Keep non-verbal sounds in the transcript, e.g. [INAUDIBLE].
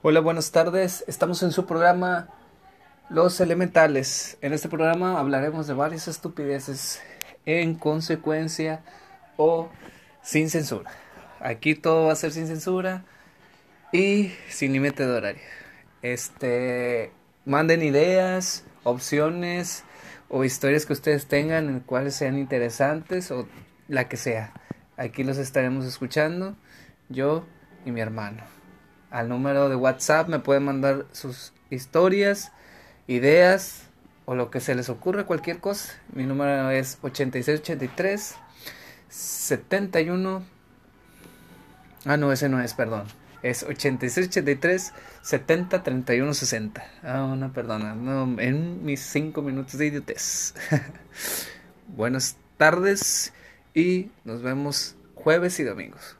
Hola, buenas tardes. Estamos en su programa Los Elementales. En este programa hablaremos de varias estupideces en consecuencia o sin censura. Aquí todo va a ser sin censura y sin límite de horario. Este, manden ideas, opciones o historias que ustedes tengan en cuales sean interesantes o la que sea. Aquí los estaremos escuchando, yo y mi hermano al número de WhatsApp, me pueden mandar sus historias, ideas o lo que se les ocurra, cualquier cosa. Mi número es 8683 71 Ah, no, ese no es, perdón. Es 8683 70 31 60. Ah, una perdona. No, en mis 5 minutos de idiotez. [LAUGHS] Buenas tardes y nos vemos jueves y domingos.